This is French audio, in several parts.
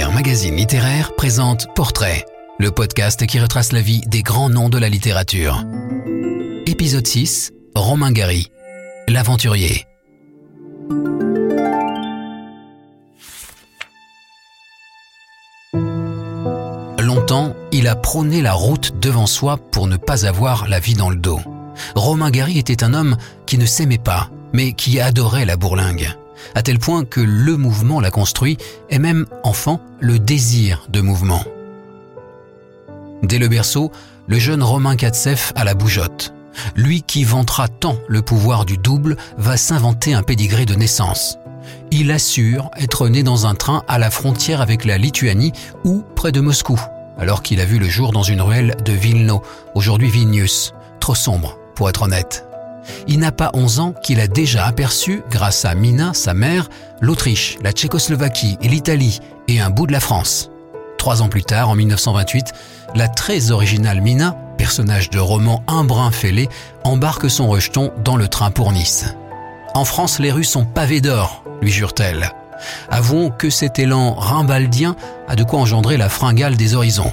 Magazine littéraire, présente Portrait, le podcast qui retrace la vie des grands noms de la littérature. Épisode 6, Romain Gary, l'aventurier. Longtemps, il a prôné la route devant soi pour ne pas avoir la vie dans le dos. Romain Gary était un homme qui ne s'aimait pas, mais qui adorait la bourlingue à tel point que le mouvement l'a construit, et même, enfant, le désir de mouvement. Dès le berceau, le jeune Romain Katsef a la bougeotte. Lui qui vantera tant le pouvoir du double va s'inventer un pédigré de naissance. Il assure être né dans un train à la frontière avec la Lituanie ou près de Moscou, alors qu'il a vu le jour dans une ruelle de Vilno, aujourd'hui Vilnius, trop sombre pour être honnête. Il n'a pas 11 ans qu'il a déjà aperçu, grâce à Mina, sa mère, l'Autriche, la Tchécoslovaquie et l'Italie et un bout de la France. Trois ans plus tard, en 1928, la très originale Mina, personnage de roman un brin fêlé, embarque son rejeton dans le train pour Nice. En France, les rues sont pavées d'or, lui jure-t-elle. Avouons que cet élan rimbaldien a de quoi engendrer la fringale des horizons.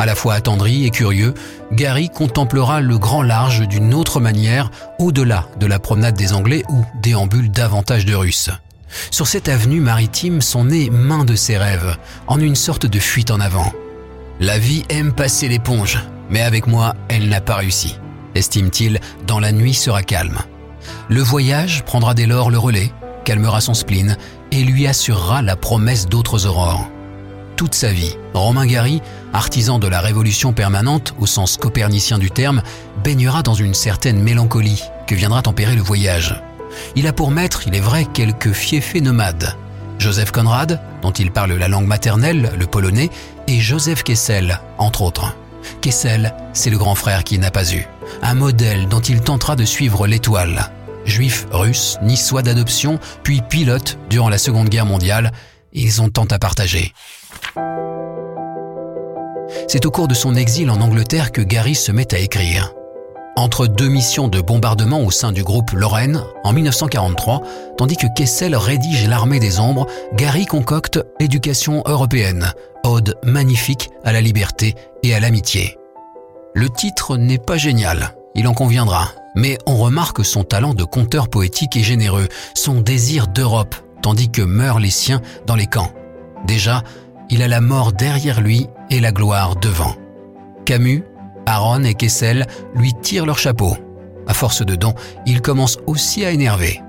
À la fois attendri et curieux, Gary contemplera le grand large d'une autre manière, au-delà de la promenade des Anglais où déambulent davantage de Russes. Sur cette avenue maritime sont nés main de ses rêves, en une sorte de fuite en avant. La vie aime passer l'éponge, mais avec moi, elle n'a pas réussi, estime-t-il, dans la nuit sera calme. Le voyage prendra dès lors le relais, calmera son spleen et lui assurera la promesse d'autres aurores toute sa vie. Romain Gary, artisan de la révolution permanente au sens copernicien du terme, baignera dans une certaine mélancolie que viendra tempérer le voyage. Il a pour maître, il est vrai, quelques fiefés nomades. Joseph Conrad, dont il parle la langue maternelle, le polonais, et Joseph Kessel, entre autres. Kessel, c'est le grand frère qu'il n'a pas eu. Un modèle dont il tentera de suivre l'étoile. Juif russe, niçois d'adoption, puis pilote durant la Seconde Guerre mondiale, ils ont tant à partager. C'est au cours de son exil en Angleterre que Gary se met à écrire. Entre deux missions de bombardement au sein du groupe Lorraine en 1943, tandis que Kessel rédige L'armée des ombres, Gary concocte L'éducation européenne, ode magnifique à la liberté et à l'amitié. Le titre n'est pas génial, il en conviendra, mais on remarque son talent de conteur poétique et généreux, son désir d'Europe, tandis que meurent les siens dans les camps. Déjà, il a la mort derrière lui et la gloire devant. Camus, Aaron et Kessel lui tirent leur chapeau. À force de dons, il commence aussi à énerver.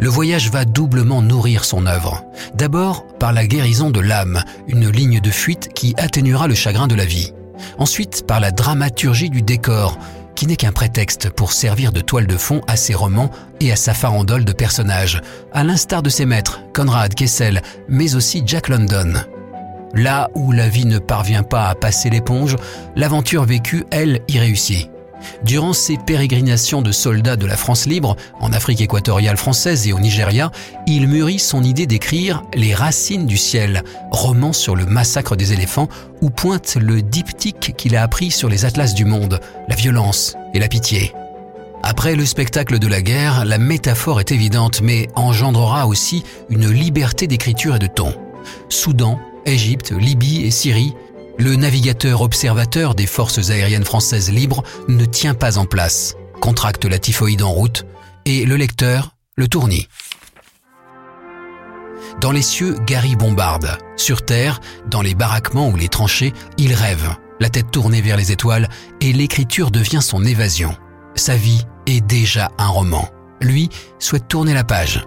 Le voyage va doublement nourrir son œuvre. D'abord par la guérison de l'âme, une ligne de fuite qui atténuera le chagrin de la vie. Ensuite par la dramaturgie du décor, qui n'est qu'un prétexte pour servir de toile de fond à ses romans et à sa farandole de personnages, à l'instar de ses maîtres, Conrad Kessel, mais aussi Jack London. Là où la vie ne parvient pas à passer l'éponge, l'aventure vécue, elle, y réussit. Durant ses pérégrinations de soldats de la France libre, en Afrique équatoriale française et au Nigeria, il mûrit son idée d'écrire Les racines du ciel, roman sur le massacre des éléphants, où pointe le diptyque qu'il a appris sur les atlas du monde, la violence et la pitié. Après le spectacle de la guerre, la métaphore est évidente, mais engendrera aussi une liberté d'écriture et de ton. Soudan, Égypte, Libye et Syrie, le navigateur observateur des forces aériennes françaises libres ne tient pas en place, contracte la typhoïde en route, et le lecteur le tournit. Dans les cieux, Gary bombarde. Sur terre, dans les baraquements ou les tranchées, il rêve, la tête tournée vers les étoiles, et l'écriture devient son évasion. Sa vie est déjà un roman. Lui souhaite tourner la page.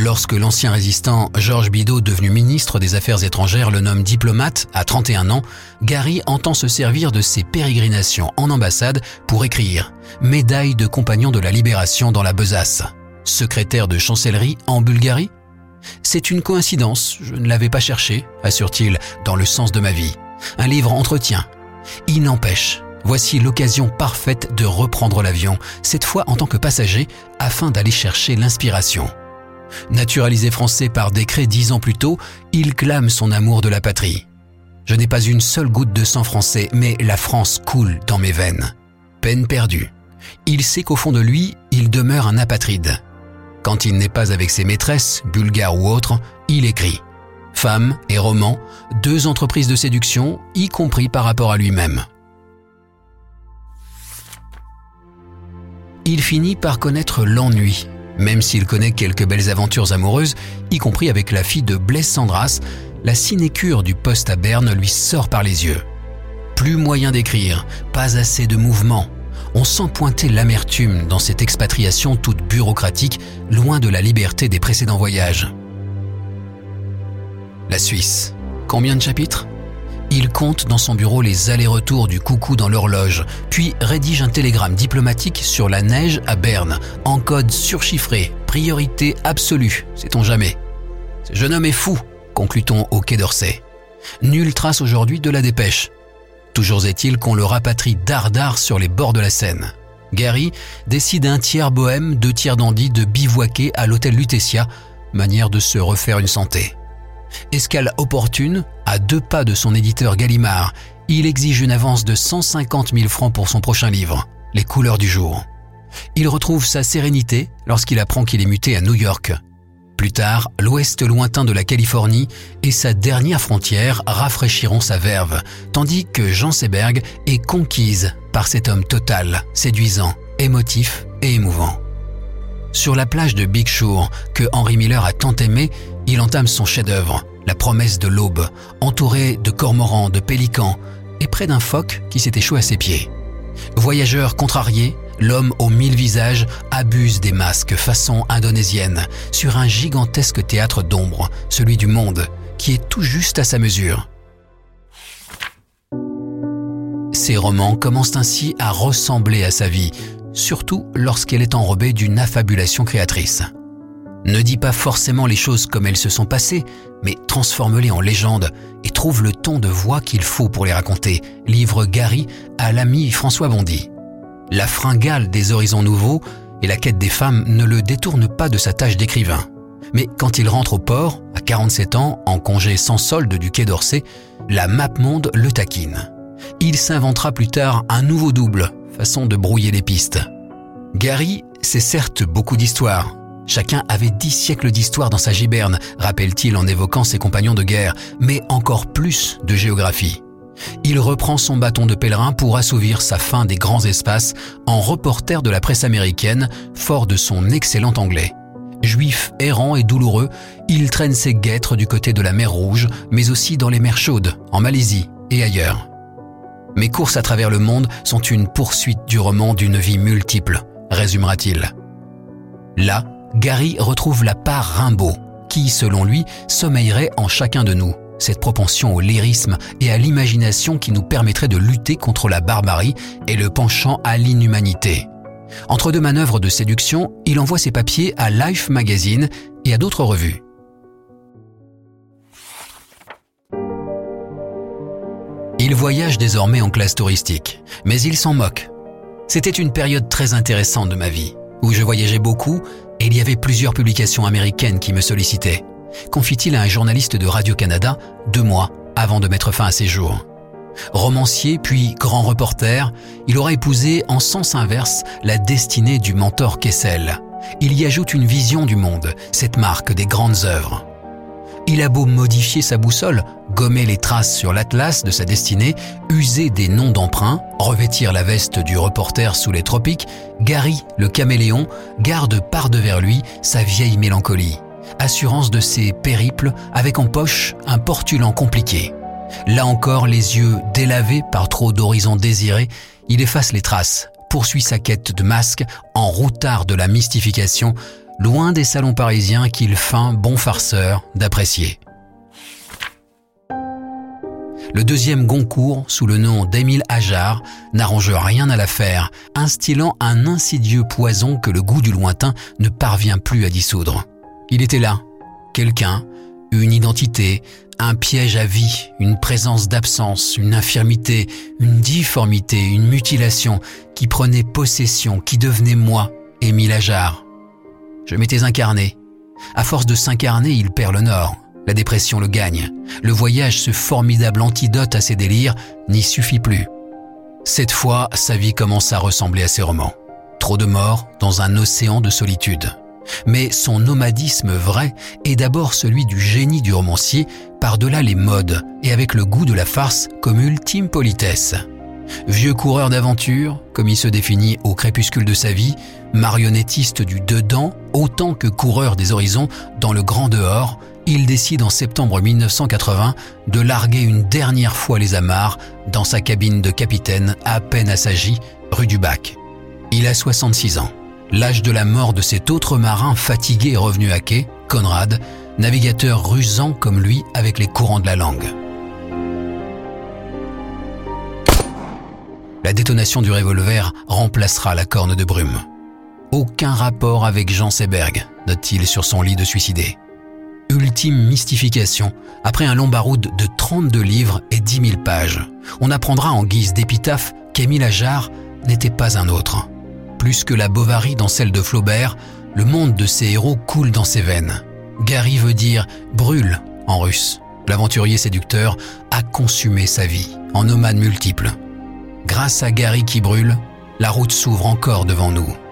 Lorsque l'ancien résistant Georges Bidault, devenu ministre des Affaires étrangères, le nomme diplomate à 31 ans, Gary entend se servir de ses pérégrinations en ambassade pour écrire Médaille de compagnon de la libération dans la besace. Secrétaire de chancellerie en Bulgarie? C'est une coïncidence, je ne l'avais pas cherché, assure-t-il, dans le sens de ma vie. Un livre entretien. Il n'empêche, Voici l'occasion parfaite de reprendre l'avion, cette fois en tant que passager, afin d'aller chercher l'inspiration. Naturalisé français par décret dix ans plus tôt, il clame son amour de la patrie. Je n'ai pas une seule goutte de sang français, mais la France coule dans mes veines. Peine perdue. Il sait qu'au fond de lui, il demeure un apatride. Quand il n'est pas avec ses maîtresses, bulgares ou autres, il écrit. Femmes et romans, deux entreprises de séduction, y compris par rapport à lui-même. Il finit par connaître l'ennui, même s'il connaît quelques belles aventures amoureuses, y compris avec la fille de Blaise Sandras, la sinécure du poste à Berne lui sort par les yeux. Plus moyen d'écrire, pas assez de mouvement. On sent pointer l'amertume dans cette expatriation toute bureaucratique, loin de la liberté des précédents voyages. La Suisse. Combien de chapitres? Il compte dans son bureau les allers-retours du coucou dans l'horloge, puis rédige un télégramme diplomatique sur la neige à Berne, en code surchiffré, priorité absolue, sait-on jamais. Ce jeune homme est fou, conclut-on au Quai d'Orsay. Nulle trace aujourd'hui de la dépêche. Toujours est-il qu'on le rapatrie dardard sur les bords de la Seine. Gary décide un tiers bohème, deux tiers dandy de bivouaquer à l'hôtel Lutetia, manière de se refaire une santé. Escale opportune, à deux pas de son éditeur Gallimard, il exige une avance de 150 000 francs pour son prochain livre, Les couleurs du jour. Il retrouve sa sérénité lorsqu'il apprend qu'il est muté à New York. Plus tard, l'ouest lointain de la Californie et sa dernière frontière rafraîchiront sa verve, tandis que Jean Seberg est conquise par cet homme total, séduisant, émotif et émouvant. Sur la plage de Big Shore, que Henry Miller a tant aimé, il entame son chef-d'œuvre, La promesse de l'aube, entouré de cormorans, de pélicans, et près d'un phoque qui s'est échoué à ses pieds. Voyageur contrarié, l'homme aux mille visages abuse des masques façon indonésienne sur un gigantesque théâtre d'ombre, celui du monde, qui est tout juste à sa mesure. Ses romans commencent ainsi à ressembler à sa vie, surtout lorsqu'elle est enrobée d'une affabulation créatrice. Ne dis pas forcément les choses comme elles se sont passées, mais transforme-les en légendes et trouve le ton de voix qu'il faut pour les raconter, livre Gary à l'ami François Bondy. La fringale des horizons nouveaux et la quête des femmes ne le détournent pas de sa tâche d'écrivain. Mais quand il rentre au port, à 47 ans, en congé sans solde du quai d'Orsay, la map monde le taquine. Il s'inventera plus tard un nouveau double, façon de brouiller les pistes. Gary, c'est certes beaucoup d'histoires. Chacun avait dix siècles d'histoire dans sa giberne, rappelle-t-il en évoquant ses compagnons de guerre, mais encore plus de géographie. Il reprend son bâton de pèlerin pour assouvir sa faim des grands espaces en reporter de la presse américaine, fort de son excellent anglais. Juif errant et douloureux, il traîne ses guêtres du côté de la mer Rouge, mais aussi dans les mers chaudes, en Malaisie et ailleurs. Mes courses à travers le monde sont une poursuite du roman d'une vie multiple, résumera-t-il. Là, Gary retrouve la part Rimbaud, qui, selon lui, sommeillerait en chacun de nous, cette propension au lyrisme et à l'imagination qui nous permettrait de lutter contre la barbarie et le penchant à l'inhumanité. Entre deux manœuvres de séduction, il envoie ses papiers à Life Magazine et à d'autres revues. Il voyage désormais en classe touristique, mais il s'en moque. C'était une période très intéressante de ma vie, où je voyageais beaucoup il y avait plusieurs publications américaines qui me sollicitaient, confie-t-il à un journaliste de Radio-Canada deux mois avant de mettre fin à ses jours. Romancier puis grand reporter, il aura épousé en sens inverse la destinée du mentor Kessel. Il y ajoute une vision du monde, cette marque des grandes œuvres. Il a beau modifier sa boussole, gommer les traces sur l'atlas de sa destinée, user des noms d'emprunt, revêtir la veste du reporter sous les tropiques, Gary, le caméléon, garde par devers lui sa vieille mélancolie, assurance de ses périples avec en poche un portulant compliqué. Là encore, les yeux délavés par trop d'horizons désirés, il efface les traces, poursuit sa quête de masque en routard de la mystification, loin des salons parisiens qu'il feint bon farceur d'apprécier. Le deuxième Goncourt, sous le nom d'Émile Ajar, n'arrange rien à l'affaire, instillant un insidieux poison que le goût du lointain ne parvient plus à dissoudre. Il était là, quelqu'un, une identité, un piège à vie, une présence d'absence, une infirmité, une difformité, une mutilation qui prenait possession, qui devenait moi, Émile Ajar. Je m'étais incarné. À force de s'incarner, il perd le nord. La dépression le gagne. Le voyage, ce formidable antidote à ses délires, n'y suffit plus. Cette fois, sa vie commence à ressembler à ses romans. Trop de morts dans un océan de solitude. Mais son nomadisme vrai est d'abord celui du génie du romancier par-delà les modes et avec le goût de la farce comme ultime politesse. Vieux coureur d'aventure, comme il se définit au crépuscule de sa vie, marionnettiste du dedans autant que coureur des horizons dans le grand dehors, il décide en septembre 1980 de larguer une dernière fois les amarres dans sa cabine de capitaine à peine assagi, rue du Bac. Il a 66 ans, l'âge de la mort de cet autre marin fatigué et revenu à quai, Conrad, navigateur rusant comme lui avec les courants de la langue. La détonation du revolver remplacera la corne de brume. Aucun rapport avec Jean Seberg, note-t-il sur son lit de suicidé. Ultime mystification, après un long baroud de 32 livres et 10 000 pages, on apprendra en guise d'épitaphe qu'Émile Ajar n'était pas un autre. Plus que la Bovary dans celle de Flaubert, le monde de ses héros coule dans ses veines. Gary veut dire brûle en russe. L'aventurier séducteur a consumé sa vie en nomade multiple. Grâce à Gary qui brûle, la route s'ouvre encore devant nous,